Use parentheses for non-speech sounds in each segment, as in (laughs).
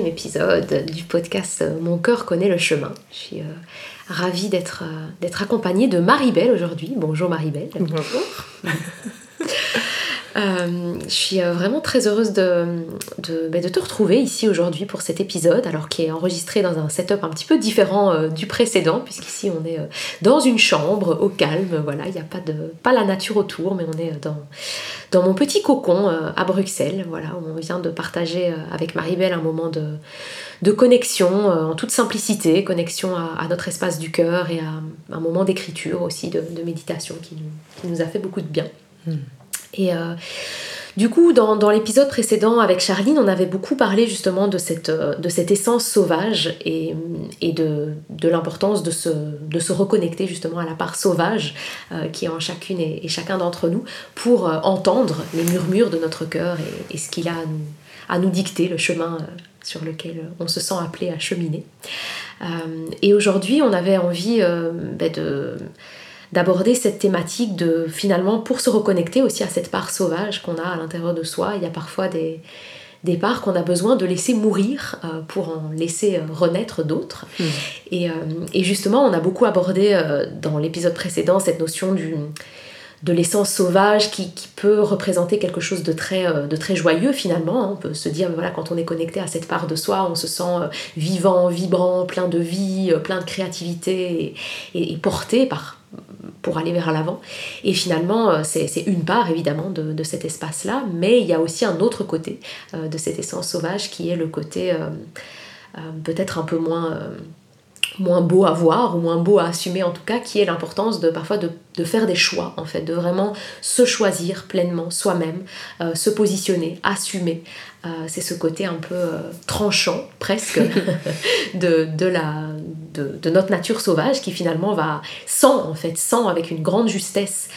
épisode du podcast Mon cœur connaît le chemin. Je suis euh, ravie d'être euh, d'être accompagnée de Marie-Belle aujourd'hui. Bonjour Marie-Belle. Bonjour. Euh, je suis euh, vraiment très heureuse bah, de te retrouver ici aujourd'hui pour cet épisode, alors qui est enregistré dans un setup un petit peu différent euh, du précédent, puisqu'ici on est dans une chambre au calme, voilà, il n'y a pas, de, la nature autour, mais on est dans, mon petit cocon à Bruxelles, voilà, où on vient de partager avec Marie-Belle un moment de, connexion en toute simplicité, connexion à, notre espace du cœur et à un moment d'écriture aussi, de, méditation qui nous, qui nous, a fait beaucoup de bien. Hmm. Et euh, du coup, dans, l'épisode précédent avec Charline, on avait beaucoup parlé justement de cette, euh, de cette essence sauvage et, et de, de l'importance de se, de se reconnecter justement à la part sauvage euh, qui est en chacune et, chacun d'entre nous pour entendre les murmures de notre cœur et, ce qu'il a à nous, à nous, dicter, le chemin sur lequel on se sent appelé à cheminer. et aujourd'hui, on avait envie ben de d'aborder cette thématique de finalement pour se reconnecter aussi à cette part sauvage qu'on a à l'intérieur de soi. Il y a parfois des, des parts qu'on a besoin de laisser mourir euh, pour en laisser euh, renaître d'autres. Hmm. Et, euh, et, justement, on a beaucoup abordé dans l'épisode précédent cette notion du, de l'essence sauvage qui, qui, peut représenter quelque chose de très, de très joyeux finalement. On peut se dire, voilà, quand on est connecté à cette part de soi, on se sent vivant, vibrant, plein de vie, plein de créativité et, et porté par, pour aller vers l'avant. Et finalement, euh, c'est une part évidemment de, cet espace-là, mais il y a aussi un autre côté euh, de cette essence sauvage qui est le côté euh, peut-être un peu moins moins beau à voir ou moins beau à assumer en tout cas, qui est l'importance de parfois de, faire des choix en fait, de vraiment se choisir pleinement soi-même, se positionner, assumer. C'est ce côté un peu tranchant presque (laughs) de, de, la, de, notre nature sauvage qui finalement va sans en fait, sans avec une grande justesse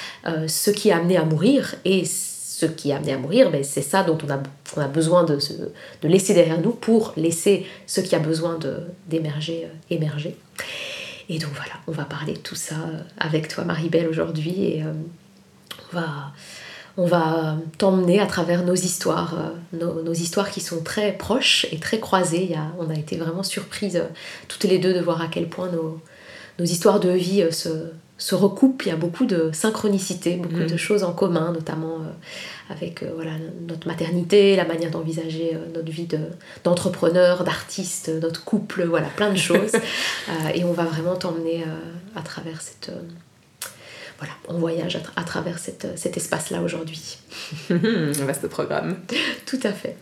ce qui est amené à mourir et ce qui est amené à mourir, ben, c'est ça dont on a, on besoin de, laisser derrière nous pour laisser ce qui a besoin d'émerger, euh, émerger. Et donc voilà, on va parler de tout ça euh, avec toi Marie-Belle aujourd'hui et euh, on va, on va t'emmener à travers nos histoires, nos, nos, histoires qui sont très proches et très croisées. Il y a, on a été vraiment surprises toutes les deux de voir à quel point nos, nos histoires de vie se, se recoupent, il y a beaucoup de synchronicité, beaucoup mm. de choses en commun, notamment euh, avec euh, voilà, notre maternité, la manière d'envisager euh, notre vie d'entrepreneur, d'artiste, notre couple, voilà, plein de choses. (laughs) et on va vraiment t'emmener à travers cette... voilà, on voyage à, travers cette, cet espace-là aujourd'hui. (laughs) Vaste programme. Tout à fait.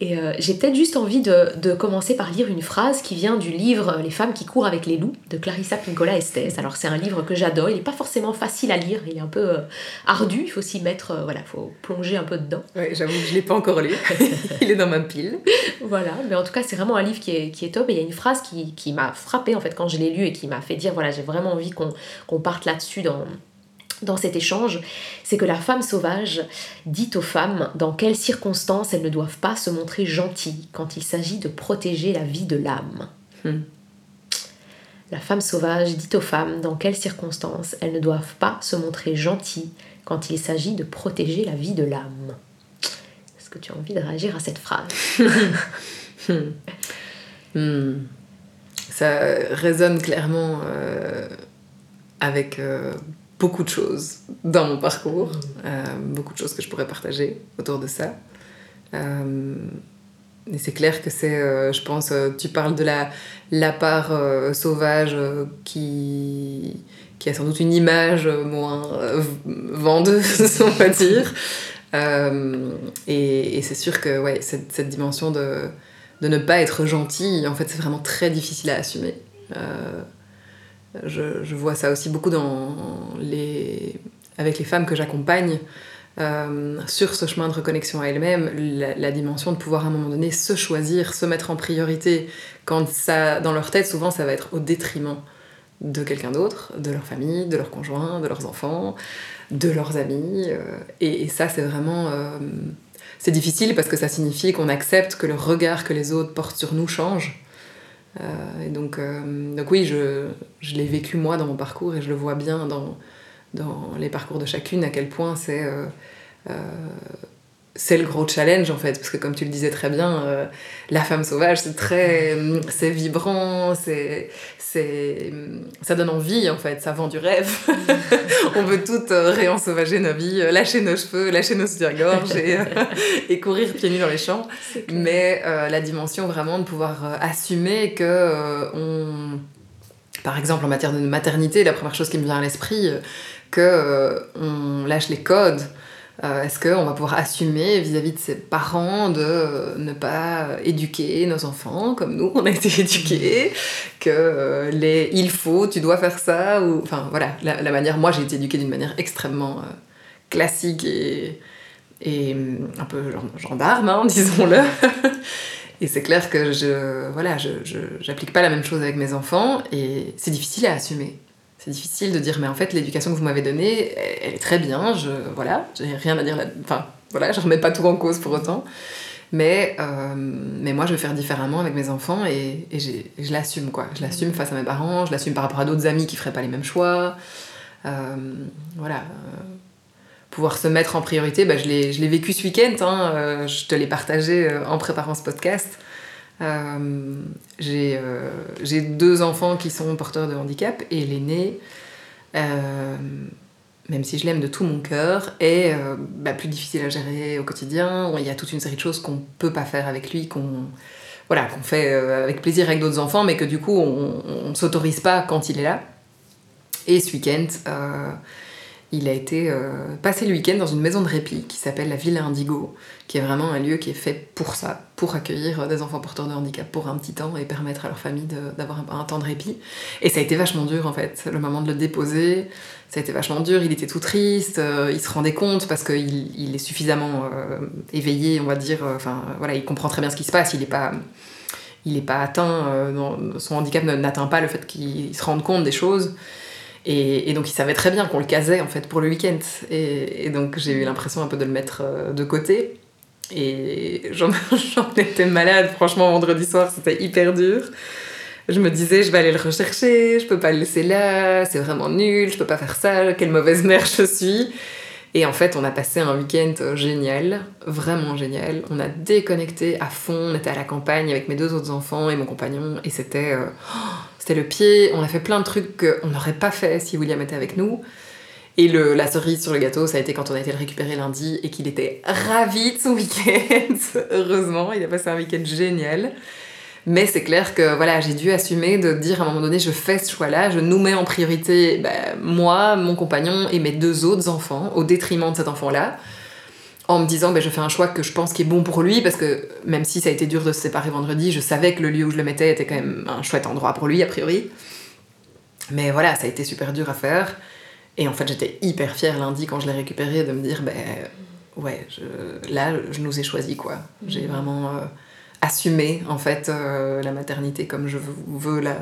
Et euh, j'ai peut-être juste envie de, commencer par lire une phrase qui vient du livre Les femmes qui courent avec les loups de Clarissa Pinkola Estes. Alors c'est un livre que j'adore, il n'est pas forcément facile à lire, il est un peu euh, ardu, il faut s'y mettre, euh, voilà, il faut plonger un peu dedans. Oui, j'avoue que je ne l'ai pas encore lu, (laughs) il est dans ma pile. Voilà, mais en tout cas c'est vraiment un livre qui est, qui est top et il y a une phrase qui, qui m'a frappée en fait quand je l'ai lu et qui m'a fait dire voilà j'ai vraiment envie qu'on parte là-dessus dans dans cet échange, c'est que la femme sauvage dit aux femmes dans quelles circonstances elles ne doivent pas se montrer gentilles quand il s'agit de protéger la vie de l'âme. Hmm. La femme sauvage dit aux femmes dans quelles circonstances elles ne doivent pas se montrer gentilles quand il s'agit de protéger la vie de l'âme. Est-ce que tu as envie de réagir à cette phrase? (laughs) Hmm. Ça résonne clairement euh, avec... Euh, beaucoup de choses dans mon parcours, euh, beaucoup de choses que je pourrais partager autour de ça. Euh, et c'est clair que c'est, euh, je pense, tu parles de la, la part sauvage qui, qui a sans doute une image moins vendeuse, (laughs) on va dire. et, et c'est sûr que ouais, cette, cette dimension de, de, ne pas être gentil, en fait, c'est vraiment très difficile à assumer. Je, vois ça aussi beaucoup dans les... avec les femmes que j'accompagne. Euh, sur ce chemin de reconnexion à elle-même, la, dimension de pouvoir à un moment donné se choisir, se mettre en priorité, quand ça, dans leur tête, souvent ça va être au détriment de quelqu'un d'autre, de leur famille, de leur conjoint, de leurs enfants, de leurs amis. Euh, et, ça, c'est vraiment... Euh, c'est difficile parce que ça signifie qu'on accepte que le regard que les autres portent sur nous change. Euh, et donc, euh, donc oui, je, je l'ai vécu moi dans mon parcours et je le vois bien dans, dans les parcours de chacune à quel point c'est euh, c'est le gros challenge en fait, parce que comme tu le disais très bien, euh, la femme sauvage, c'est très, c'est vibrant, c'est, c'est, ça donne envie en fait, ça vend du rêve. (laughs) On veut toutes euh, réensauvager nos vies, euh, lâcher nos cheveux, lâcher nos soutiens-gorge et, et, courir pieds nus dans les champs. Mais la dimension vraiment de pouvoir assumer que on, par exemple en matière de maternité, la première chose qui me vient à l'esprit, que on lâche les codes. Euh, est-ce qu'on va pouvoir assumer vis-à-vis de ses parents de ne pas éduquer nos enfants comme nous (laughs) on a été éduqués que euh, les il faut tu dois faire ça ou enfin voilà la, manière moi j'ai été éduquée d'une manière extrêmement euh, classique et, et un peu gendarme hein, (laughs) disons-le. Et c'est clair que je voilà je j'applique pas la même chose avec mes enfants et c'est difficile à assumer c'est difficile de dire mais en fait l'éducation que vous m'avez donnée elle est très bien je voilà j'ai rien à dire là enfin voilà je remets pas tout en cause pour autant. Mais euh, mais moi je vais faire différemment avec mes enfants et, je l'assume quoi. Je l'assume face à mes parents je l'assume par rapport à d'autres amis qui feraient pas les mêmes choix. Euh, voilà euh, pouvoir se mettre en priorité bah, je l'ai vécu ce week-end hein, je te l'ai partagé en préparant ce podcast j'ai deux enfants qui sont porteurs de handicap et l'aîné, euh, même si je l'aime de tout mon cœur, est bah, plus difficile à gérer au quotidien. Il y a toute une série de choses qu'on peut pas faire avec lui, qu'on voilà, qu'on fait avec plaisir avec d'autres enfants, mais que du coup on, ne s'autorise pas quand il est là. Et ce week-end, il a été euh, passé le week-end dans une maison de répit qui s'appelle la Villa Indigo, qui est vraiment un lieu qui est fait pour ça, pour accueillir euh, des enfants porteurs de handicap pour un petit temps et permettre à leur famille d'avoir un, temps de répit. Et ça a été vachement dur en fait, le moment de le déposer, ça a été vachement dur, il était tout triste, euh, il se rendait compte parce qu'il il est suffisamment éveillé, on va dire, enfin voilà, il comprend très bien ce qui se passe, il n'est pas il n'est pas atteint, son handicap n'atteint pas le fait qu'il se rende compte des choses. Et, donc il savait très bien qu'on le casait en fait pour le week-end. Et, donc j'ai eu l'impression un peu de le mettre euh, de côté. Et (laughs) j'en étais malade, franchement, vendredi soir, c'était hyper dur. Je me disais, je vais aller le rechercher, je peux pas le laisser là, c'est vraiment nul, je peux pas faire ça, quelle mauvaise mère je suis. Et en fait, on a passé un week-end génial, vraiment génial. On a déconnecté à fond, on était à la campagne avec mes deux autres enfants et mon compagnon, et c'était. Euh, c'était le pied, on a fait plein de trucs qu'on n'aurait pas fait si William était avec nous. Et le, la cerise sur le gâteau, ça a été quand on a été le récupérer lundi et qu'il était ravi de son (laughs) week-end. Heureusement, il a passé un week-end génial. Mais c'est clair que voilà, j'ai dû assumer de dire à un moment donné, je fais ce choix-là, je nous mets en priorité ben, moi, mon compagnon et mes deux autres enfants, au détriment de cet enfant-là en me disant ben, je fais un choix que je pense qui est bon pour lui parce que même si ça a été dur de se séparer vendredi, je savais que le lieu où je le mettais était quand même un chouette endroit pour lui a priori. Mais voilà, ça a été super dur à faire. Et en fait, j'étais hyper fière lundi quand je l'ai récupéré de me dire ben ouais, là je nous ai choisi quoi. J'ai vraiment euh, assumé en fait euh, la maternité comme je veux la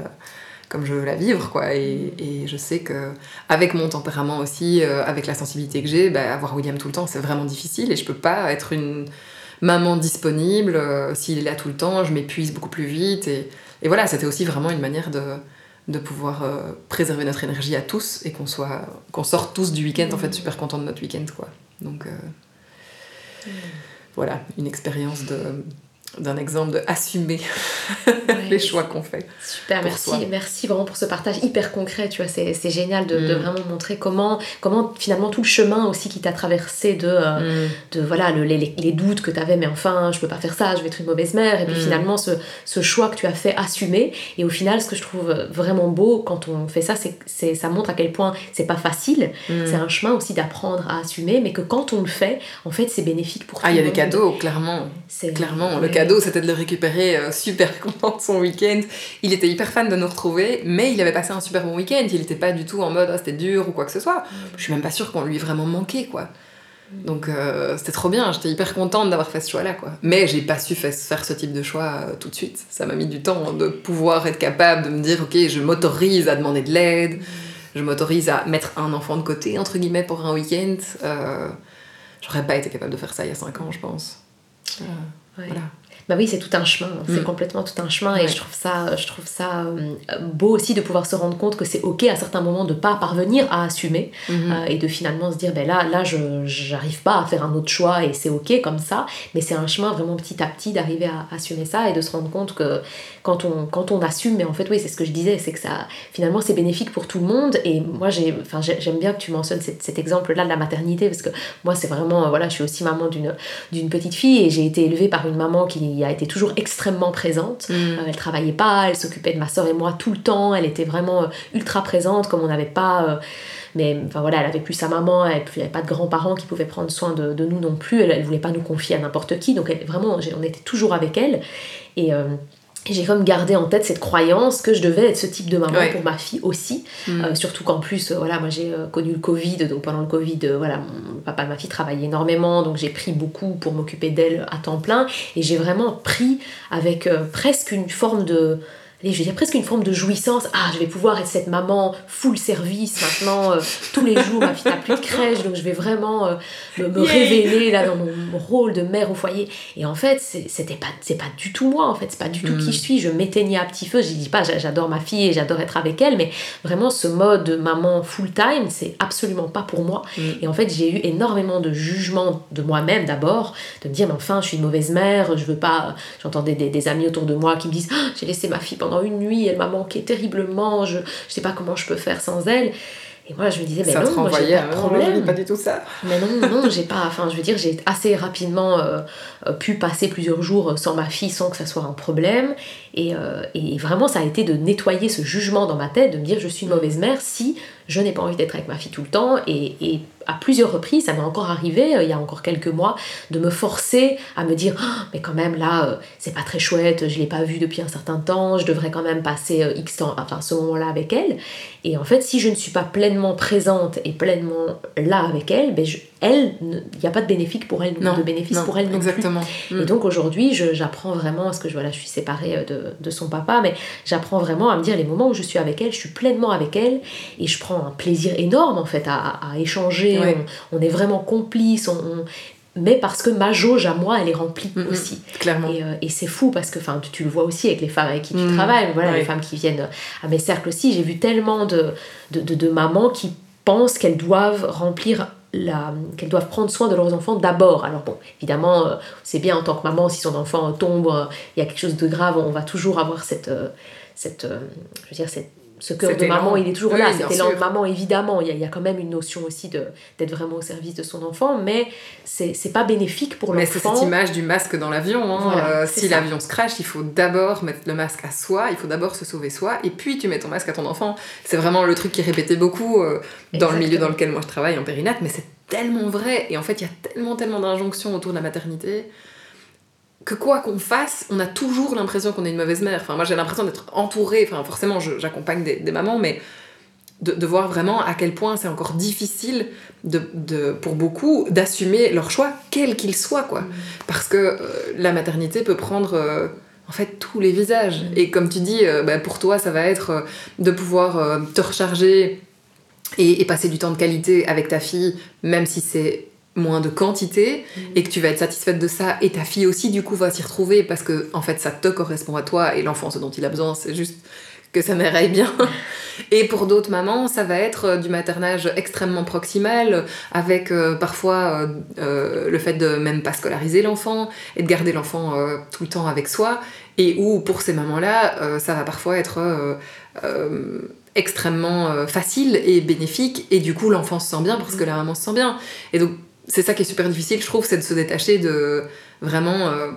comme je veux la vivre, quoi. Et, et je sais que avec mon tempérament aussi, euh, avec la sensibilité que j'ai, bah, avoir William tout le temps, c'est vraiment difficile et je peux pas être une maman disponible. Euh, s'il est là tout le temps, je m'épuise beaucoup plus vite. Et, et voilà, c'était aussi vraiment une manière de, de pouvoir euh, préserver notre énergie à tous et qu'on soit qu'on sorte tous du week-end en fait super content de notre week-end quoi. Donc voilà, une expérience de d'un exemple de assumer (laughs) les choix qu'on fait. Super, merci, merci vraiment pour ce partage hyper concret, tu vois, c'est génial de, de, mm. vraiment montrer comment, comment finalement tout le chemin aussi qui t'a traversé de, euh, mm. de voilà, le, les, les, doutes que tu avais, mais enfin, je peux pas faire ça, je vais être une mauvaise mère, et puis mm. finalement ce, ce, choix que tu as fait assumer, et au final, ce que je trouve vraiment beau quand on fait ça, c'est ça montre à quel point c'est pas facile, c'est un chemin aussi d'apprendre à assumer, mais que quand on le fait, en fait, c'est bénéfique pour tout Ah, il y a des cadeaux, clairement. Clairement, le cadeau, c'était de le récupérer euh, super (laughs) content de son week-end. Il était hyper fan de nous retrouver, mais il avait passé un super bon week-end. Il n'était pas du tout en mode ah, c'était dur ou quoi que ce soit. Je suis même pas sûre qu'on lui ait vraiment manqué, quoi. Donc euh, c'était trop bien, j'étais hyper contente d'avoir fait ce choix-là, quoi. Mais j'ai pas su faire ce type de choix euh, tout de suite. Ça m'a mis du temps de pouvoir être capable de me dire, ok, je m'autorise à demander de l'aide, je m'autorise à mettre un enfant de côté, entre guillemets, pour un week-end. J'aurais pas été capable de faire ça il y a 5 ans, je pense. Voilà. Bah oui, c'est tout un chemin, c'est Mm. complètement tout un chemin et je trouve ça, je trouve ça euh, beau aussi de pouvoir se rendre compte que c'est ok à certains moments de pas parvenir à assumer Mhm. euh, et de finalement se dire ben là, là je j'arrive pas à faire un autre choix et c'est ok comme ça, mais c'est un chemin vraiment petit à petit d'arriver à assumer ça et de se rendre compte que quand on, quand on assume, mais en fait oui c'est ce que je disais, c'est que ça finalement c'est bénéfique pour tout le monde et moi j'ai, enfin j'ai- j'aime bien que tu mentionnes cet, cet exemple là de la maternité parce que moi c'est vraiment, euh, voilà je suis aussi maman d'une d'une petite fille et j'ai été élevée par une maman qui a été toujours extrêmement présente. Mhm. Euh, elle travaillait pas, elle s'occupait de ma soeur et moi tout le temps, elle était vraiment euh, ultra présente comme on n'avait pas... euh, mais enfin voilà, elle avait plus sa maman, elle n'avait pas de grands-parents qui pouvaient prendre soin de, de nous non plus, elle, elle voulait pas nous confier à n'importe qui, donc elle, vraiment on était toujours avec elle. Et... et j'ai comme gardé en tête cette croyance que je devais être ce type de maman Ouais. pour ma fille aussi. Mm. Euh, surtout qu'en plus, euh, voilà, moi j'ai euh, connu le Covid, donc pendant le Covid, voilà, mon papa et ma fille travaillaient énormément, donc j'ai pris beaucoup pour m'occuper d'elle à temps plein, et j'ai vraiment pris avec presque une forme de, allez, je vais dire presque une forme de jouissance. Ah, je vais pouvoir être cette maman full service maintenant, euh, tous les jours, ma fille n'a plus de crèche, donc je vais vraiment euh, me, révéler là dans mon, mon rôle de mère au foyer. Et en fait, c'était pas, c'est pas du tout moi, en fait, c'est pas du tout qui je suis. Je m'éteignais à petit feu, je dis pas, j'a- j'adore ma fille et j'adore être avec elle, mais vraiment ce mode maman full time, c'est absolument pas pour moi. Mm. Et en fait, j'ai eu énormément de jugements de moi-même d'abord, de me dire, mais enfin, je suis une mauvaise mère, je veux pas. J'entendais des, des amis autour de moi qui me disent, Ah, j'ai laissé ma fille pendant une nuit, elle m'a manqué terriblement, je, je sais pas comment je peux faire sans elle. Et moi, je me disais, mais ça non, moi, j'ai pas de problème. vis pas du tout ça. Mais non, non, j'ai pas. Enfin, je veux dire, j'ai assez rapidement euh, pu passer plusieurs jours sans ma fille sans que ça soit un problème. Et, euh, et vraiment, ça a été de nettoyer ce jugement dans ma tête, de me dire je suis une mauvaise mère si je n'ai pas envie d'être avec ma fille tout le temps. Et, et à plusieurs reprises, ça m'est encore arrivé, euh, il y a encore quelques mois, de me forcer à me dire Ah, mais quand même là, euh, c'est pas très chouette, je l'ai pas vue depuis un certain temps, je devrais quand même passer euh, X temps, enfin ce moment-là avec elle. Et en fait, si je ne suis pas pleinement présente et pleinement là avec elle, ben je- elle, il n'y a pas de bénéfice pour elle, Non, de bénéfice non, pour elle non plus. exactement. Mm. Et donc aujourd'hui, j'apprends vraiment, parce que je, voilà, je suis séparée euh, de, de son papa, mais j'apprends vraiment à me dire les moments où je suis avec elle, je suis pleinement avec elle, et je prends un plaisir énorme en fait à, à- à échanger, Ouais. on, on est vraiment complices, on, on- mais parce que ma jauge à moi, elle est remplie aussi. Clairement. Et, euh, et c'est fou parce que enfin, tu, tu le vois aussi avec les femmes avec qui tu Mm, travailles, voilà, ouais. les femmes qui viennent à mes cercles aussi. J'ai vu tellement de, de, de- de mamans qui pensent qu'elles doivent remplir qu'elles doivent prendre soin de leurs enfants d'abord. Alors bon, évidemment, euh, c'est bien en tant que maman, si son enfant tombe, euh, il y a quelque chose de grave, on va toujours avoir cette, euh, cette euh, je veux dire, cette, ce cœur de maman, il est toujours Oui, là, cet élan de maman, évidemment. Il y, a, il y a quand même une notion aussi d'être vraiment au service de son enfant, mais c'est pas bénéfique pour Mais c'est l'enfant. cette image du masque dans l'avion. hein. Voilà, Euh, si l'avion se crache, il faut d'abord mettre le masque à soi, il faut d'abord se sauver soi, et puis tu mets ton masque à ton enfant. C'est vraiment le truc qui est répété beaucoup euh, dans le milieu dans lequel moi je travaille, en périnate, mais c'est tellement vrai. Et en fait, il y a tellement, tellement d'injonctions autour de la maternité que quoi qu'on fasse, on a toujours l'impression qu'on est une mauvaise mère. Enfin, moi j'ai l'impression d'être entourée, enfin forcément j'accompagne des, des mamans, mais de, de voir vraiment à quel point c'est encore difficile de, de- pour beaucoup d'assumer leur choix, quel qu'il soit, quoi. Parce que euh, la maternité peut prendre euh, en fait tous les visages. Mm. Et comme tu dis, euh, bah, pour toi, ça va être euh, de pouvoir euh, te recharger et, et passer du temps de qualité avec ta fille, même si c'est moins de quantité Mm. et que tu vas être satisfaite de ça et ta fille aussi du coup va s'y retrouver parce que en fait ça te correspond à toi et l'enfant ce dont il a besoin c'est juste que sa mère aille bien (laughs) et pour d'autres mamans ça va être euh, du maternage extrêmement proximal avec euh, parfois euh, le fait de même pas scolariser l'enfant et de garder l'enfant euh, tout le temps avec soi et où pour ces mamans là ça va parfois être extrêmement facile et bénéfique et du coup l'enfant se sent bien parce que la maman se sent bien et donc c'est ça qui est super difficile je trouve c'est de se détacher de vraiment euh,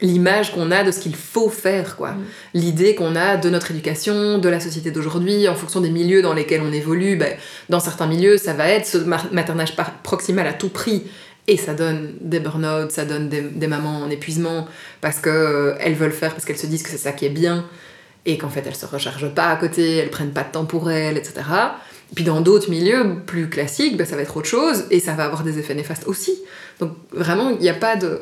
l'image qu'on a de ce qu'il faut faire quoi Mm. l'idée qu'on a de notre éducation de la société d'aujourd'hui en fonction des milieux dans lesquels on évolue ben, dans certains milieux ça va être ce ma- maternage proximal à tout prix et ça donne des burn-out, ça donne des, des mamans en épuisement parce que euh, elles veulent faire parce qu'elles se disent que c'est ça qui est bien et qu'en fait elles se rechargent pas à côté, elles prennent pas de temps pour elles, etc. Puis dans d'autres milieux plus classiques, ben, ça va être autre chose et ça va avoir des effets néfastes aussi. Donc vraiment, il n'y a pas de...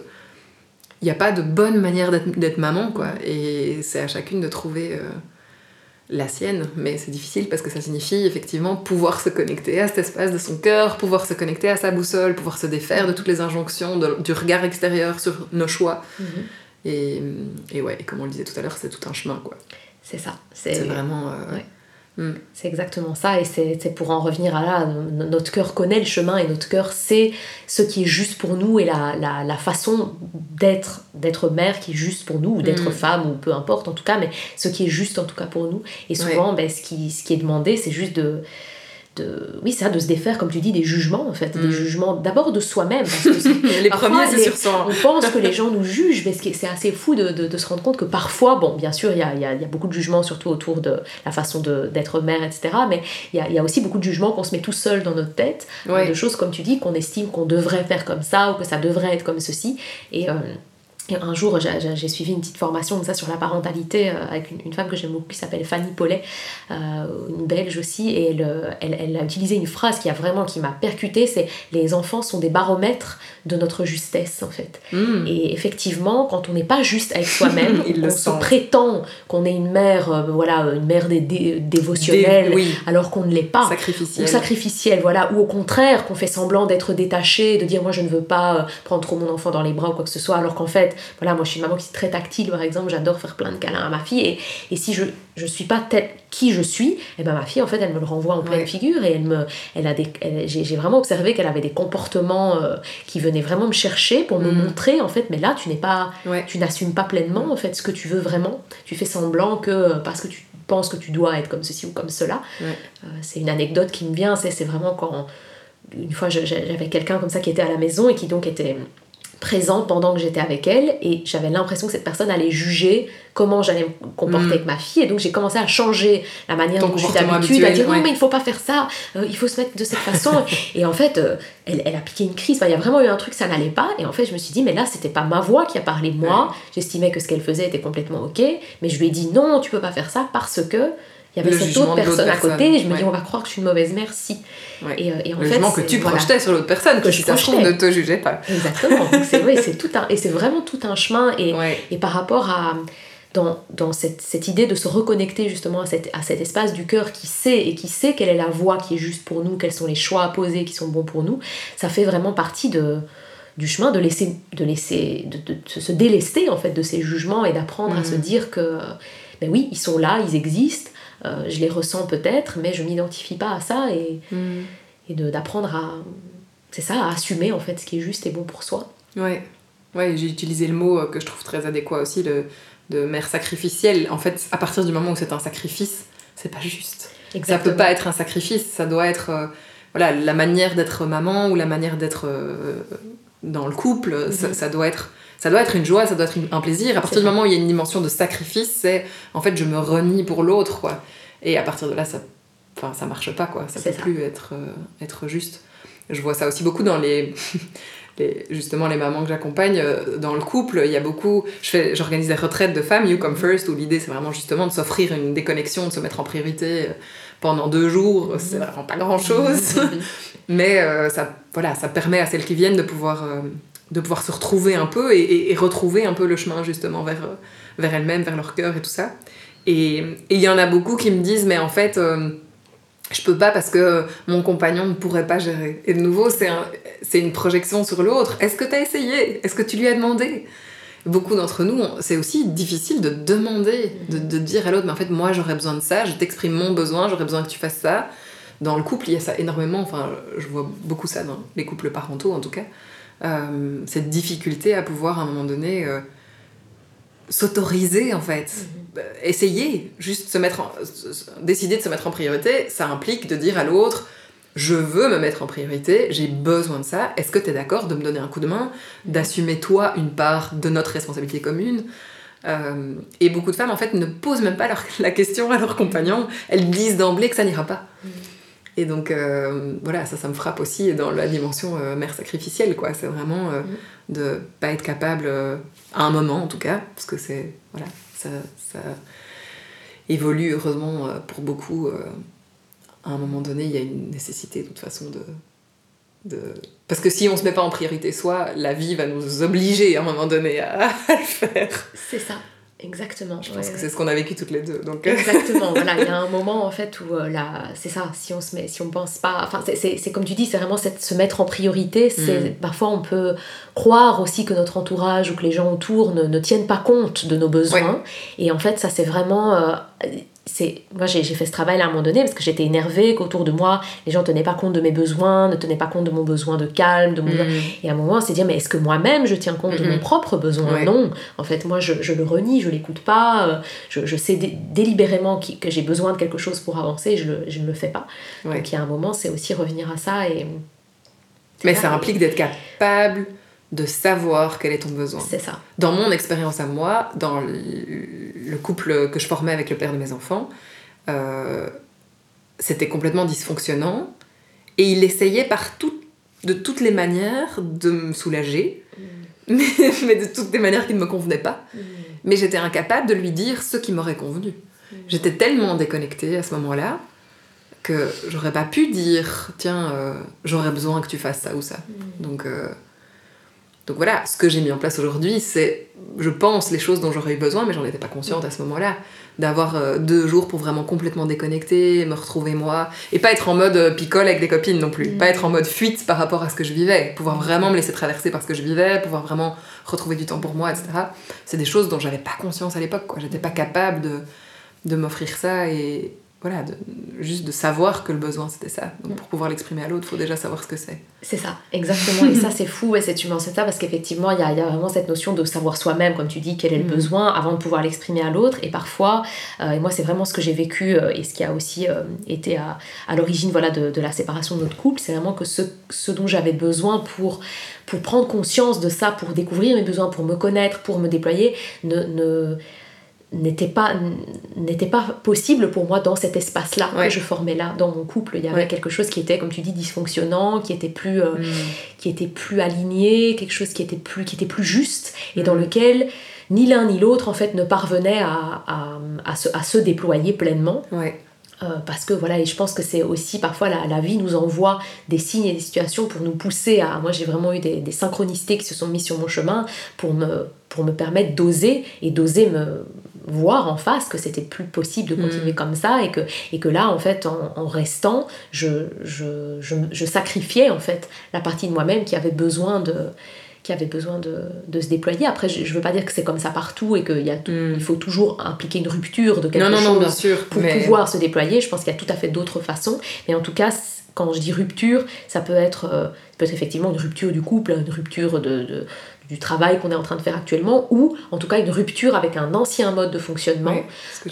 Il n'y a pas de bonne manière d'être maman, quoi. Et c'est à chacune de trouver euh, la sienne. Mais c'est difficile parce que ça signifie effectivement pouvoir se connecter à cet espace de son cœur, pouvoir se connecter à sa boussole, pouvoir se défaire de toutes les injonctions de- du regard extérieur sur nos choix. Mhm. Et, et ouais, comme on le disait tout à l'heure, c'est tout un chemin, quoi. C'est ça. C'est vraiment... Euh, Mm. C'est exactement ça, et c'est pour en revenir à là, notre cœur connaît le chemin et notre cœur sait ce qui est juste pour nous et la, la, la façon d'être d'être mère qui est juste pour nous, ou d'être mm. femme, ou peu importe en tout cas, mais ce qui est juste en tout cas pour nous. Et souvent, ben, ce, qui, ce qui est demandé, c'est juste de de, oui, ça, de se défaire, comme tu dis, des jugements, en fait, des mm. jugements d'abord de soi-même. (laughs) les premiers, c'est sur soi. On pense que les gens nous jugent, mais c'est assez fou de, de, se rendre compte que parfois, bon, bien sûr, il y a, y, a, y a, beaucoup de jugements, surtout autour de la façon d'être mère, etc., mais il y a, y a, aussi beaucoup de jugements qu'on se met tout seul dans notre tête, de choses, comme tu dis, qu'on estime qu'on devrait faire comme ça, ou que ça devrait être comme ceci, et... Euh, un jour, j'ai suivi une petite formation ça, sur la parentalité euh, avec une, femme que j'aime beaucoup qui s'appelle Fanny Paulet, euh, une belge aussi, et elle, elle, elle, a utilisé une phrase qui a vraiment qui m'a percuté, c'est les enfants sont des baromètres de notre justesse en fait. Hmm. Et effectivement, quand on n'est pas juste avec soi-même, (laughs) on se prétend qu'on est une mère, euh, voilà, une mère dévotionnelle, alors qu'on ne l'est pas, sacrificielle. ou sacrificielle, voilà, ou au contraire qu'on fait semblant d'être détaché, de dire moi je ne veux pas prendre trop mon enfant dans les bras ou quoi que ce soit, alors qu'en fait voilà, moi je suis une maman qui est très tactile par exemple, j'adore faire plein de câlins à ma fille et, et si je je suis pas telle qui je suis, et eh ben ma fille en fait elle me le renvoie en pleine figure et elle me elle a des j'ai vraiment observé qu'elle avait des comportements euh, qui venaient vraiment me chercher pour me mm. montrer en fait mais là tu n'es pas tu n'assumes pas pleinement en fait ce que tu veux vraiment, tu fais semblant que euh, parce que tu penses que tu dois être comme ceci ou comme cela. Euh, c'est une anecdote qui me vient, c'est vraiment quand une fois j'avais quelqu'un comme ça qui était à la maison et qui donc était présente pendant que j'étais avec elle et j'avais l'impression que cette personne allait juger comment j'allais me comporter mm. avec ma fille et donc j'ai commencé à changer la manière dont je suis d'habitude à dire non mais il faut pas faire ça euh, il faut se mettre de cette façon. (laughs) Et en fait euh, elle, elle, a piqué une crise. Il y a vraiment eu un truc ça n'allait pas. Et en fait je me suis dit mais là c'était pas ma voix qui a parlé de moi. J'estimais que ce qu'elle faisait était complètement ok. Mais je lui ai dit non tu peux pas faire ça parce que il y avait cette autre personne à côté, et je me dis, on va croire que je suis une mauvaise mère si. Et, euh, et, en le fait, que tu projetais sur l'autre personne, que, je si ça ne te jugeait pas. Exactement. c'est vrai, c'est tout un, et c'est vraiment tout un chemin. Et, et par rapport à. Dans, dans cette, cette, idée de se reconnecter justement à, cette, à cet espace du cœur qui sait et qui sait quelle est la voie qui est juste pour nous, quels sont les choix à poser qui sont bons pour nous, ça fait vraiment partie de, du chemin de laisser, de, laisser de, de, se délester en fait de ces jugements et d'apprendre à se mm. dire que ben oui, ils sont là, ils existent, euh, je les ressens peut-être, mais je m'identifie pas à ça et, mm. et d'apprendre à, c'est ça, à assumer en fait ce qui est juste et bon pour soi. Ouais, ouais j'ai utilisé le mot euh, que je trouve très adéquat aussi, le, de mère sacrificielle. En fait, à partir du moment où c'est un sacrifice, c'est pas juste. Exactement. Ça peut pas être un sacrifice, ça doit être euh, voilà, la manière d'être maman ou la manière d'être dans le couple, ça, doit être ça doit être une joie, ça doit être un plaisir. À partir du moment où il y a une dimension de sacrifice, c'est en fait je me renie pour l'autre, quoi. Et à partir de là, ça, enfin, ça marche pas, quoi. Ça peut plus être, euh, être juste. Je vois ça aussi beaucoup dans les, (laughs) les justement les mamans que j'accompagne euh, dans le couple. Il y a beaucoup, je fais, j'organise des retraites de femmes, You Come First, où l'idée c'est vraiment justement de s'offrir une déconnexion, de se mettre en priorité euh, pendant deux jours. C'est vraiment pas grand chose, (laughs) mais ça, voilà, ça permet à celles qui viennent de pouvoir de pouvoir se retrouver un peu et, retrouver un peu le chemin justement vers, euh, vers elles-mêmes, vers leur cœur et tout ça. Et il y en a beaucoup qui me disent, mais en fait, euh, je peux pas parce que mon compagnon ne pourrait pas gérer. Et de nouveau, c'est un, une projection sur l'autre. Est-ce que tu as essayé? Est-ce que tu lui as demandé? Beaucoup d'entre nous, c'est aussi difficile de demander, de, de dire à l'autre, mais en fait, moi j'aurais besoin de ça, je t'exprime mon besoin, j'aurais besoin que tu fasses ça. Dans le couple, il y a ça énormément, enfin, je vois beaucoup ça dans les couples parentaux en tout cas. Euh, cette difficulté à pouvoir à un moment donné euh, s'autoriser en fait. Mhm. Euh, essayer, juste se mettre décider de se mettre en priorité, ça implique de dire à l'autre je veux me mettre en priorité, j'ai besoin de ça, est-ce que tu es d'accord de me donner un coup de main, d'assumer toi une part de notre responsabilité commune? Et beaucoup de femmes en fait ne posent même pas la question à leur compagnon, elles disent d'emblée que ça n'ira pas. Mhm. Et donc, euh, voilà, ça, ça me frappe aussi dans la dimension euh, mère sacrificielle, quoi. C'est vraiment euh, mm. de pas être capable, à un moment en tout cas, parce que c'est, voilà, ça, ça, évolue heureusement pour beaucoup. à un moment donné, il y a une nécessité de toute façon de, de... Parce que si on se met pas en priorité soi, la vie va nous obliger à un moment donné à, (laughs) à le faire. C'est ça. Exactement. Je pense que c'est ce qu'on a vécu toutes les deux. Donc... Exactement. voilà, il y a un (laughs) moment en fait où euh, là, c'est ça. Si on se met, si on pense pas, enfin, c'est comme tu dis, c'est vraiment cette, se mettre en priorité. C'est mm. parfois on peut croire aussi que notre entourage ou que les gens autour ne, ne tiennent pas compte de nos besoins. Et en fait, ça c'est vraiment euh, c'est moi j'ai fait ce travail à un moment donné parce que j'étais énervée qu'autour de moi les gens tenaient pas compte de mes besoins ne tenaient pas compte de mon besoin de calme de mon mm. et à un moment on s'est dit mais est-ce que moi-même je tiens compte de mon propre besoin? Non. En fait moi je, je le renie je l'écoute pas euh, je, je sais délibérément que j'ai besoin de quelque chose pour avancer je, le, je ne le fais pas. Donc il y a un moment c'est aussi revenir à ça et mais ça implique d'être capable de savoir quel est ton besoin. C'est ça. Dans mon expérience à moi, dans le couple que je formais avec le père de mes enfants, euh, c'était complètement dysfonctionnant et il essayait par tout, de toutes les manières de me soulager, mm. (laughs) mais, de toutes les manières qui ne me convenaient pas. Mm. Mais j'étais incapable de lui dire ce qui m'aurait convenu. Mm. J'étais tellement déconnectée à ce moment-là que j'aurais pas pu dire tiens, euh, j'aurais besoin que tu fasses ça ou ça. Donc. Euh, donc voilà, ce que j'ai mis en place aujourd'hui, c'est, je pense, les choses dont j'aurais eu besoin, mais j'en étais pas consciente à ce moment-là. D'avoir euh, deux jours pour vraiment complètement déconnecter, me retrouver moi, et pas être en mode euh, picole avec des copines non plus, pas être en mode fuite par rapport à ce que je vivais, pouvoir vraiment me laisser traverser par ce que je vivais, pouvoir vraiment retrouver du temps pour moi, etc. C'est des choses dont j'avais pas conscience à l'époque, quoi. J'étais pas capable de, de m'offrir ça et, voilà, juste de savoir que le besoin c'était ça. Donc pour pouvoir l'exprimer à l'autre, il faut déjà savoir ce que c'est. C'est ça, exactement. et ça c'est fou, et c'est tu mentionnes ça parce qu'effectivement il y a, y a, vraiment cette notion de savoir soi-même, comme tu dis, quel est le mm. besoin avant de pouvoir l'exprimer à l'autre. Et parfois, euh, et moi c'est vraiment ce que j'ai vécu euh, et ce qui a aussi euh, été à, à l'origine voilà, de, de, la séparation de notre couple, c'est vraiment que ce, ce dont j'avais besoin pour, pour prendre conscience de ça, pour découvrir mes besoins, pour me connaître, pour me déployer, ne, ne n'était pas n'était pas possible pour moi dans cet espace là que je formais là dans mon couple il y avait quelque chose qui était comme tu dis dysfonctionnant qui était plus euh, mm. qui était plus aligné quelque chose qui était plus qui était plus juste et dans mm. lequel ni l'un ni l'autre en fait ne parvenait à, à, à, se, à se déployer pleinement euh, parce que voilà, et je pense que c'est aussi parfois la, la, vie nous envoie des signes et des situations pour nous pousser à. Moi, j'ai vraiment eu des, des, synchronicités qui se sont mises sur mon chemin pour me, pour me permettre d'oser et d'oser me voir en face que c'était plus possible de continuer mm. comme ça et que, et que là, en fait, en, en restant, je, je, je, je, sacrifiais en fait la partie de moi-même qui avait besoin de qui avait besoin de, de, se déployer. Après, je ne veux pas dire que c'est comme ça partout et qu'il mm. il faut toujours impliquer une rupture de quelque chose pour pouvoir se déployer. Je pense qu'il y a tout à fait d'autres façons. Mais en tout cas, quand je dis rupture, ça peut être, euh, peut être effectivement une rupture du couple, une rupture de, de du travail qu'on est en train de faire actuellement, ou en tout cas une rupture avec un ancien mode de fonctionnement.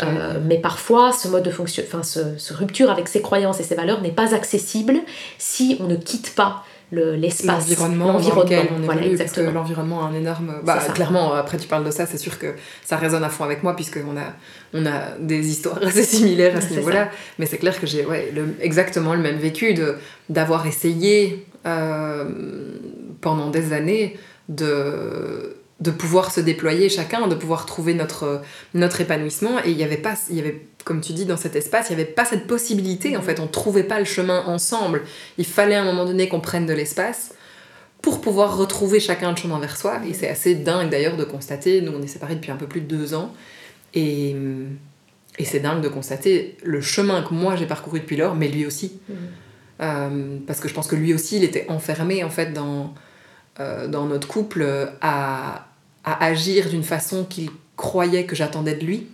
euh, mais parfois, ce mode de fonction, enfin, ce, ce, rupture avec ses croyances et ses valeurs n'est pas accessible si on ne quitte pas l'espace, l'environnement, l'environnement. Voilà, l'environnement a un énorme. Bah, clairement, après tu parles de ça, c'est sûr que ça résonne à fond avec moi puisqu'on a, on a des histoires (laughs) assez similaires à ce niveau-là. Mais c'est clair que j'ai ouais, le, exactement le même vécu d'avoir essayé euh, pendant des années de de pouvoir se déployer chacun, de pouvoir trouver notre, notre épanouissement. Et il n'y avait pas, il y avait, comme tu dis, dans cet espace, il n'y avait pas cette possibilité, en fait, on ne trouvait pas le chemin ensemble. Il fallait à un moment donné qu'on prenne de l'espace pour pouvoir retrouver chacun le chemin vers soi. Et c'est assez dingue d'ailleurs de constater, nous on est séparés depuis un peu plus de deux ans, et, et c'est dingue de constater le chemin que moi j'ai parcouru depuis lors, mais lui aussi. Mmh. Euh, parce que je pense que lui aussi, il était enfermé en fait dans euh, dans notre couple à, à agir d'une façon qu'il croyait que j'attendais de lui,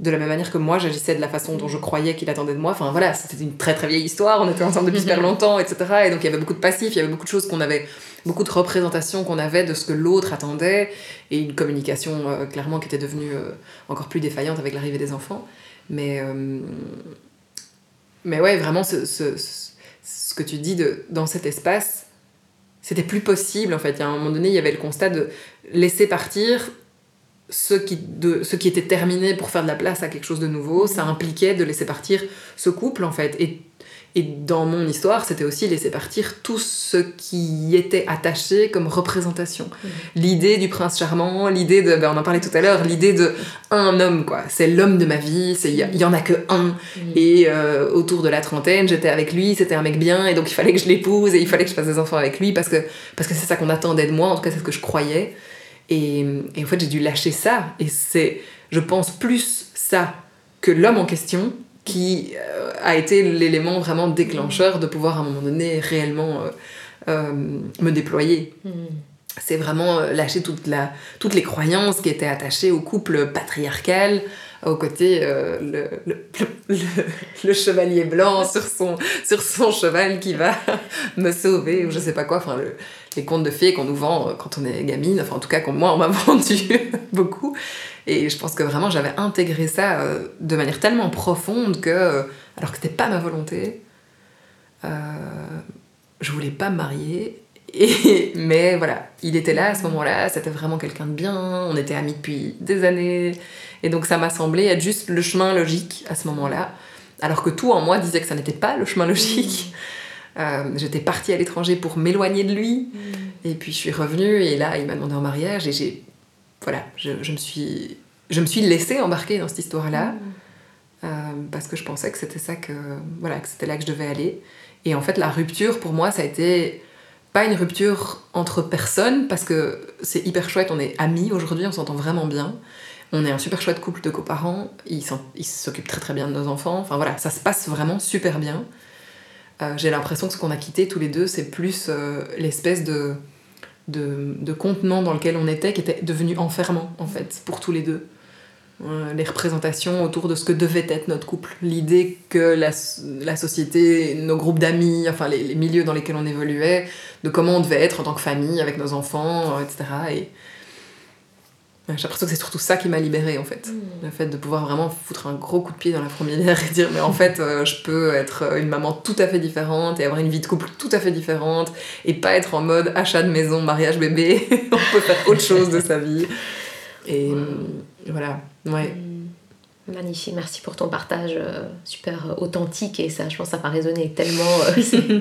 de la même manière que moi j'agissais de la façon dont je croyais qu'il attendait de moi. Enfin voilà, c'était une très très vieille histoire, on était ensemble depuis (laughs) super longtemps, etc. Et donc il y avait beaucoup de passifs, il y avait beaucoup de choses qu'on avait, beaucoup de représentations qu'on avait de ce que l'autre attendait, et une communication euh, clairement qui était devenue euh, encore plus défaillante avec l'arrivée des enfants. Mais, mais ouais, vraiment ce, ce, ce, que tu dis de, dans cet espace, c'était plus possible en fait. Il y a un moment donné, il y avait le constat de laisser partir ce qui, de, ce qui était terminé pour faire de la place à quelque chose de nouveau. Ça impliquait de laisser partir ce couple en fait. Et et dans mon histoire, c'était aussi laisser partir tout ce qui était attaché comme représentation. Mmh. L'idée du prince charmant, l'idée de, ben on en parlait tout à l'heure, l'idée de un homme, quoi. C'est l'homme de ma vie, il y, en a que un. Mmh. Et euh, autour de la trentaine, j'étais avec lui, c'était un mec bien, et donc il fallait que je l'épouse, et il fallait que je fasse des enfants avec lui, parce que parce que c'est ça qu'on attendait de moi, en tout cas c'est ce que je croyais. Et, et en fait, j'ai dû lâcher ça. Et c'est je pense plus ça que l'homme en question qui euh, a été l'élément vraiment déclencheur de pouvoir à un moment donné réellement euh, euh, me déployer. Mm. C'est vraiment lâcher toute la, toutes les croyances qui étaient attachées au couple patriarcal, au côté le, le, le, le, chevalier blanc sur son, sur son cheval qui va (laughs) me sauver, ou je sais pas quoi, enfin les contes de fées qu'on nous vend quand on est gamine, enfin en tout cas qu'on moi on m'a (laughs) vendu beaucoup. Et je pense que vraiment j'avais intégré ça euh, de manière tellement profonde que, euh, alors que c'était pas ma volonté, euh, je voulais pas me marier. Et, (laughs) mais voilà, il était là à ce moment-là, c'était vraiment quelqu'un de bien, on était amis depuis des années. Et donc ça m'a semblé être juste le chemin logique à ce moment-là. Alors que tout en moi disait que ça n'était pas le chemin logique. J'étais partie à l'étranger pour m'éloigner de lui. Mm. Et puis je suis revenue et là il m'a demandé en mariage et j'ai voilà, je, je, me suis, je me suis laissée embarquer dans cette histoire-là euh, parce que je pensais que c'était ça que, voilà, que c'était là que je devais aller. Et en fait, la rupture, pour moi, ça a été pas une rupture entre personnes parce que c'est hyper chouette, on est amis aujourd'hui, on s'entend vraiment bien. On est un super chouette couple de coparents, ils s'occupent très très bien de nos enfants. Enfin voilà, ça se passe vraiment super bien. Euh, J'ai l'impression que ce qu'on a quitté tous les deux, c'est plus euh, l'espèce de de, de, contenant dans lequel on était qui était devenu enfermant en fait pour tous les deux. Euh, les représentations autour de ce que devait être notre couple, l'idée que la, la, société, nos groupes d'amis, enfin les, milieux dans lesquels on évoluait, de comment on devait être en tant que famille avec nos enfants, euh, etc. Et j'ai l'impression que c'est surtout ça qui m'a libérée en fait. Mmh. Le fait de pouvoir vraiment foutre un gros coup de pied dans la fourmilière et dire mais en fait euh, je peux être une maman tout à fait différente et avoir une vie de couple tout à fait différente et pas être en mode achat de maison, mariage bébé. (laughs) on peut faire autre chose de sa vie. Et mmh. voilà, ouais. Mmh. Magnifique, merci pour ton partage euh, super authentique et ça, je pense, ça va résonner tellement. Euh,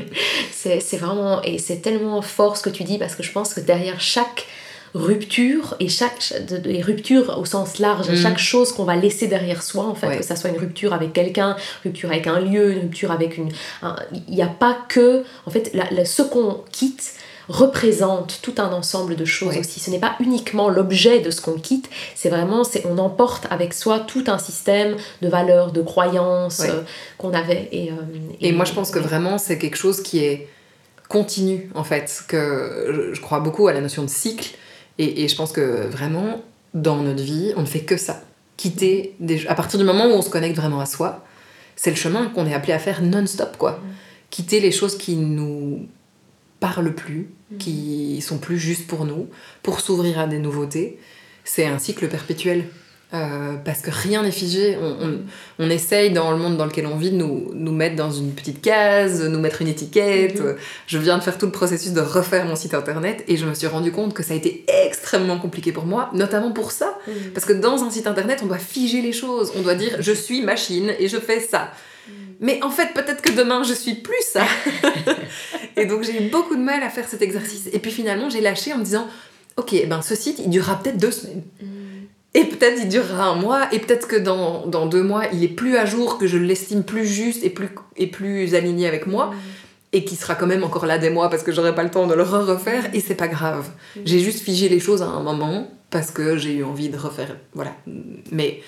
(laughs) c'est vraiment et c'est tellement fort ce que tu dis parce que je pense que derrière chaque rupture et chaque les ruptures au sens large Mm. chaque chose qu'on va laisser derrière soi en fait Ouais. que ça soit une rupture avec quelqu'un rupture avec un lieu une rupture avec une un- il n'y a pas que en fait la- la- ce qu'on quitte représente tout un ensemble de choses Ouais. aussi ce n'est pas uniquement l'objet de ce qu'on quitte c'est vraiment c'est on emporte avec soi tout un système de valeurs de croyances Ouais. euh, qu'on avait et, euh, Et moi, je pense que vraiment, c'est quelque chose qui est continu, en fait. Que je crois beaucoup à la notion de cycle. Et, et je pense que vraiment, dans notre vie, on ne fait que ça. Quitter des... À partir du moment où on se connecte vraiment à soi, c'est le chemin qu'on est appelé à faire non-stop, quoi. Quitter les choses qui nous parlent plus, qui sont plus justes pour nous, pour s'ouvrir à des nouveautés. C'est un cycle perpétuel. Euh, parce que rien n'est figé. On, on, on essaye dans le monde dans lequel on vit de nous, nous mettre dans une petite case, nous mettre une étiquette. Mhm. Je viens de faire tout le processus de refaire mon site internet et je me suis rendu compte que ça a été extrêmement compliqué pour moi, notamment pour ça. Mhm. Parce que dans un site internet, on doit figer les choses. On doit dire je suis machine et je fais ça. Mais en fait, peut-être que demain, je suis plus ça. (laughs) et donc, j'ai eu beaucoup de mal à faire cet exercice. Et puis finalement, j'ai lâché en me disant ok, ben ce site, il durera peut-être deux semaines. Et peut-être il durera un mois, et peut-être que dans, dans deux mois, il est plus à jour, que je l'estime plus juste et plus, et plus aligné avec moi, et qui sera quand même encore là des mois parce que j'aurai pas le temps de le refaire, et c'est pas grave. J'ai juste figé les choses à un moment parce que j'ai eu envie de refaire. Voilà. Mais,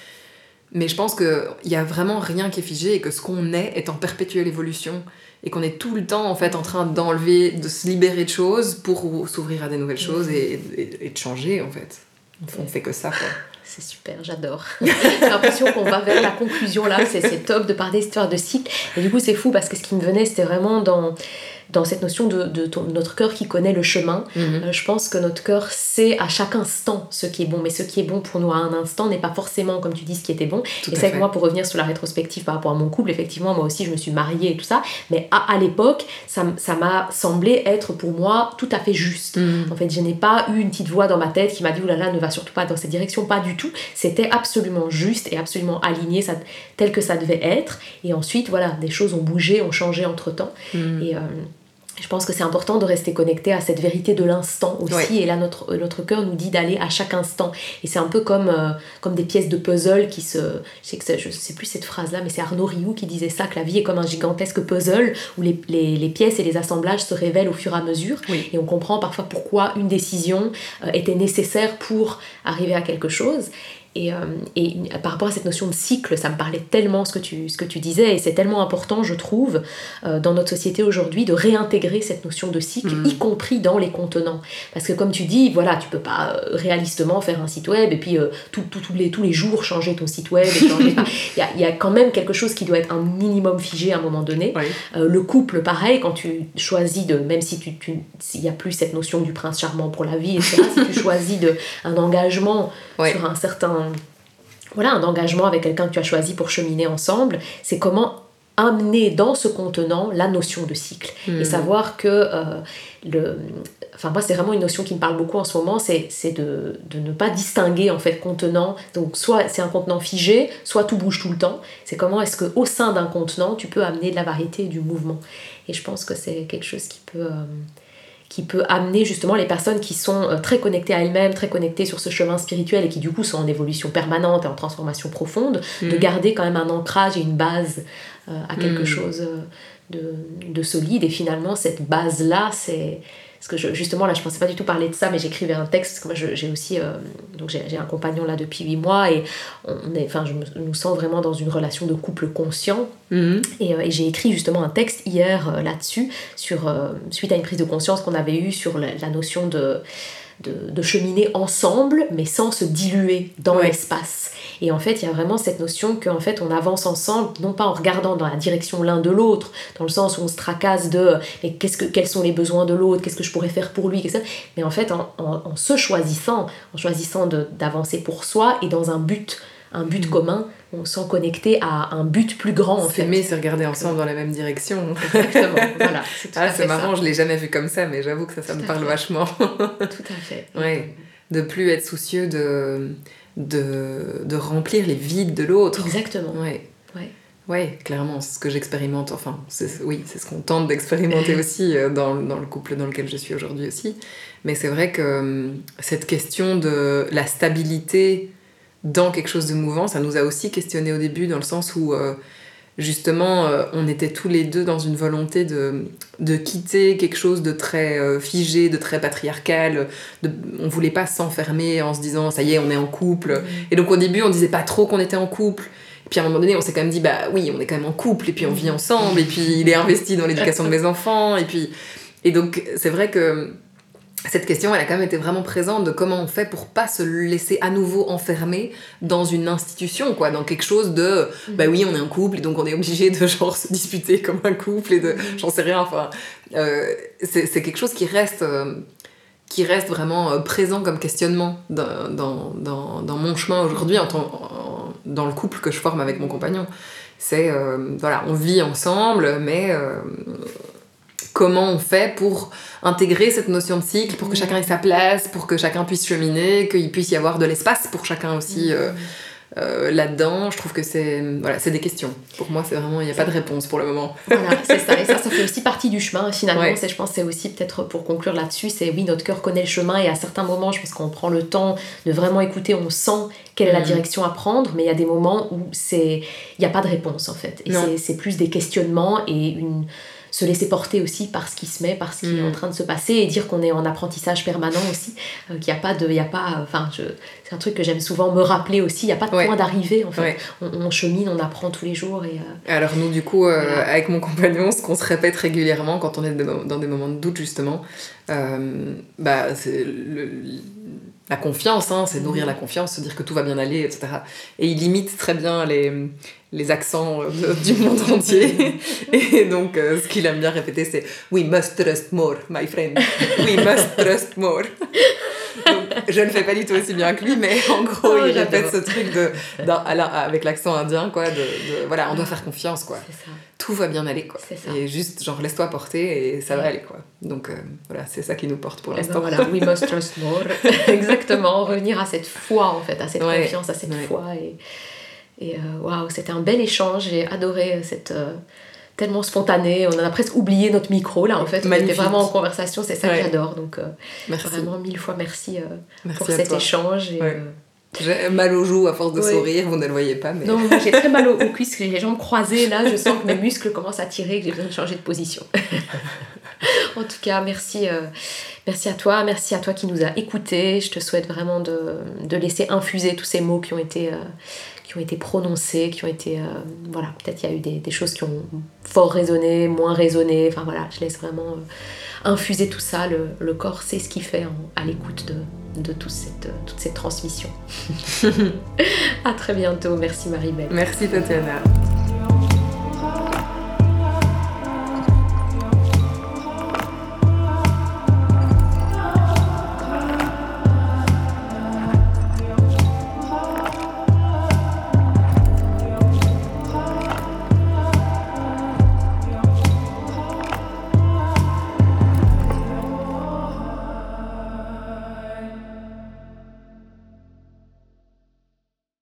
mais je pense qu'il y a vraiment rien qui est figé et que ce qu'on est est en perpétuelle évolution. Et qu'on est tout le temps en fait en train d'enlever, de se libérer de choses pour s'ouvrir à des nouvelles choses et, et, et de changer en fait. On fait que ça quoi. C'est super, j'adore. (laughs) J'ai l'impression qu'on va vers la conclusion là, c'est top de parler d'histoire de cycle. Et du coup, c'est fou parce que ce qui me venait, c'était vraiment dans, dans cette notion de, de ton- notre cœur qui connaît le chemin. Mhm. Euh, je pense que notre cœur sait à chaque instant ce qui est bon, mais ce qui est bon pour nous à un instant n'est pas forcément, comme tu dis, ce qui était bon. Tout et c'est moi, pour revenir sur la rétrospective par rapport à mon couple, effectivement, moi aussi, je me suis mariée et tout ça, mais à, à l'époque, ça m'a semblé être pour moi tout à fait juste. Mhm. En fait, je n'ai pas eu une petite voix dans ma tête qui m'a dit oulala, ne va surtout pas dans cette direction, pas du tout. C'était absolument juste et absolument aligné ça, tel que ça devait être. Et ensuite, voilà, des choses ont bougé, ont changé entre temps. Mhm. Et euh, je pense que c'est important de rester connecté à cette vérité de l'instant aussi. Ouais. Et là, notre, euh, notre cœur nous dit d'aller à chaque instant. Et c'est un peu comme, euh, comme des pièces de puzzle qui se. Je sais, que je sais plus cette phrase-là, mais c'est Arnaud Rioux qui disait ça que la vie est comme un gigantesque puzzle où les, les, les pièces et les assemblages se révèlent au fur et à mesure. Oui. Et on comprend parfois pourquoi une décision euh, était nécessaire pour arriver à quelque chose. Et, euh, et, par rapport à cette notion de cycle, ça me parlait tellement ce que tu, ce que tu disais, et c'est tellement important, je trouve, euh, dans notre société aujourd'hui, de réintégrer cette notion de cycle, mm. y compris dans les contenants. Parce que comme tu dis, voilà, tu peux pas euh, réalistement faire un site web et puis tout, les, tous les jours changer ton site web. (laughs) Il y, a, y, a, quand même quelque chose qui doit être un minimum figé à un moment donné. le couple, pareil, quand tu choisis de, même si tu, tu n'y a plus cette notion du prince charmant pour la vie, etc., si tu (laughs) choisis de, un engagement sur un certain voilà, un engagement avec quelqu'un que tu as choisi pour cheminer ensemble, c'est comment amener dans ce contenant la notion de cycle. Et hmm. savoir que euh, le enfin moi c'est vraiment une notion qui me parle beaucoup en ce moment c'est de, de, ne pas distinguer en fait contenant. Donc soit c'est un contenant figé soit tout bouge tout le temps. C'est comment est-ce que au sein d'un contenant tu peux amener de la variété et du mouvement. Et je pense que c'est quelque chose qui peut euh, qui peut amener justement les personnes qui sont euh, très connectées à elles-mêmes, très connectées sur ce chemin spirituel et qui du coup sont en évolution permanente et en transformation profonde, de mm. garder quand même un ancrage et une base euh, à quelque mm. chose euh, de, de, solide. Et finalement, cette base-là, c'est parce que justement, là, je pensais pas du tout parler de ça, mais j'écrivais un texte, parce que moi, j'ai aussi, euh, donc j'ai un compagnon là depuis 8 mois, et on est, enfin, je me, sens vraiment dans une relation de couple conscient. Mhm. Et, euh, et j'ai écrit justement un texte hier euh, là-dessus, sur, suite à une prise de conscience qu'on avait eue sur la notion de de, cheminer ensemble, mais sans se diluer dans l'espace. Et en fait, il y a vraiment cette notion qu'en fait, on avance ensemble, non pas en regardant dans la direction l'un de l'autre, dans le sens où on se tracasse de mais qu'est-ce que, quels sont les besoins de l'autre, qu'est-ce que je pourrais faire pour lui, mais en fait, en, en se choisissant, en choisissant d'avancer pour soi et dans un but un but mm. commun, on sent connecté à un but plus grand en fait. S'aimer, c'est regarder ensemble dans la même direction. (laughs) Exactement, voilà. C'est ah, marrant, je l'ai jamais vu comme ça, mais j'avoue que ça, ça me parle vachement. tout à fait. (laughs) Ouais. De plus être soucieux de, de, de remplir les vides de l'autre. Exactement. Ouais. Ouais. Ouais, clairement, c'est ce que j'expérimente. Enfin, oui, c'est ce qu'on tente d'expérimenter (laughs) aussi euh, dans, dans, le couple dans lequel je suis aujourd'hui aussi. Mais c'est vrai que hum, cette question de la stabilité dans quelque chose de mouvant. Ça nous a aussi questionné au début dans le sens où euh, justement euh, on était tous les deux dans une volonté de, de quitter quelque chose de très euh, figé, de très patriarcal. De, on voulait pas s'enfermer en se disant ça y est on est en couple. Et donc au début on disait pas trop qu'on était en couple. Et puis à un moment donné on s'est quand même dit bah oui on est quand même en couple et puis on vit ensemble et puis il est investi dans l'éducation de mes enfants et puis et donc c'est vrai que cette question, elle a quand même été vraiment présente de comment on fait pour pas se laisser à nouveau enfermer dans une institution, quoi, dans quelque chose de, mm. bah oui, on est un couple et donc on est obligé de genre se disputer comme un couple et de, mm. j'en sais rien, enfin, euh, c'est quelque chose qui reste, euh, qui reste vraiment euh, présent comme questionnement dans, dans, dans, dans mon chemin aujourd'hui, en, dans le couple que je forme avec mon compagnon. C'est, voilà, on vit ensemble, mais comment on fait pour intégrer cette notion de cycle, pour que chacun ait sa place, pour que chacun puisse cheminer, qu'il puisse y avoir de l'espace pour chacun aussi euh, euh, là-dedans. Je trouve que c'est voilà, c'est des questions. Pour moi, c'est vraiment il n'y a pas de réponse pour le moment. Voilà, (laughs) c'est ça. Et ça, ça fait aussi partie du chemin. Finalement, c'est, je pense, c'est aussi peut-être pour conclure là-dessus, c'est oui, notre cœur connaît le chemin et à certains moments, je pense qu'on prend le temps de vraiment écouter, on sent quelle est la mm. direction à prendre, mais il y a des moments où c'est il n'y a pas de réponse en fait. Et c'est, c'est plus des questionnements et une se laisser porter aussi par ce qui se met, par ce qui est en mm. train de se passer et dire qu'on est en apprentissage permanent aussi, euh, qu'il n'y a pas de, y a pas, enfin, c'est un truc que j'aime souvent me rappeler aussi, il n'y a pas de point d'arrivée en fait. On, chemine, on apprend tous les jours et. Euh, Alors nous du coup, euh, avec mon compagnon, ce qu'on se répète régulièrement quand on est dans des moments de doute justement, bah c'est la confiance, hein, c'est nourrir mm. la confiance, se dire que tout va bien aller, etc. Et il limite très bien les, les accents euh, du monde (laughs) entier. Et donc, euh, ce qu'il aime bien répéter, c'est We must trust more, my friend. We must trust more. donc, je ne fais pas du tout aussi bien que lui, mais en gros, oh, il répète ce truc de, avec l'accent indien, quoi, de, voilà, on doit faire confiance, quoi. Tout va bien aller, quoi. Et juste, genre, laisse-toi porter et ça va aller, quoi. Donc, euh, voilà, c'est ça qui nous porte pour eh ben l'instant. voilà, we must trust more. (laughs) Exactement, revenir à cette foi, en fait, à cette confiance, à cette foi. Et et euh, waouh, c'était un bel échange. J'ai adoré cette. Euh, tellement spontané, on en a presque oublié notre micro là en fait, on était vraiment en conversation, c'est ça que j'adore. Donc euh, vraiment mille fois merci, pour cet échange. Et, J'ai mal aux joues à force de sourire, vous ne le voyez pas. Mais... Non, j'ai très mal aux, (laughs) cuisses, j'ai les jambes croisées là, je sens que mes muscles commencent à tirer, que j'ai besoin de changer de position. (laughs) en tout cas, merci, euh, merci à toi, merci à toi qui nous a écoutés. Je te souhaite vraiment de, de laisser infuser tous ces mots qui ont été, euh, qui ont été prononcés, qui ont été... Euh, voilà, peut-être il y a eu des, des, choses qui ont fort résonné, moins résonné. Enfin voilà, je laisse vraiment infuser tout ça. Le, le corps sait ce qu'il fait à l'écoute de, de toute cette, toute cette transmission. (laughs) à très bientôt. Merci Marie-Belle. Merci Tatiana.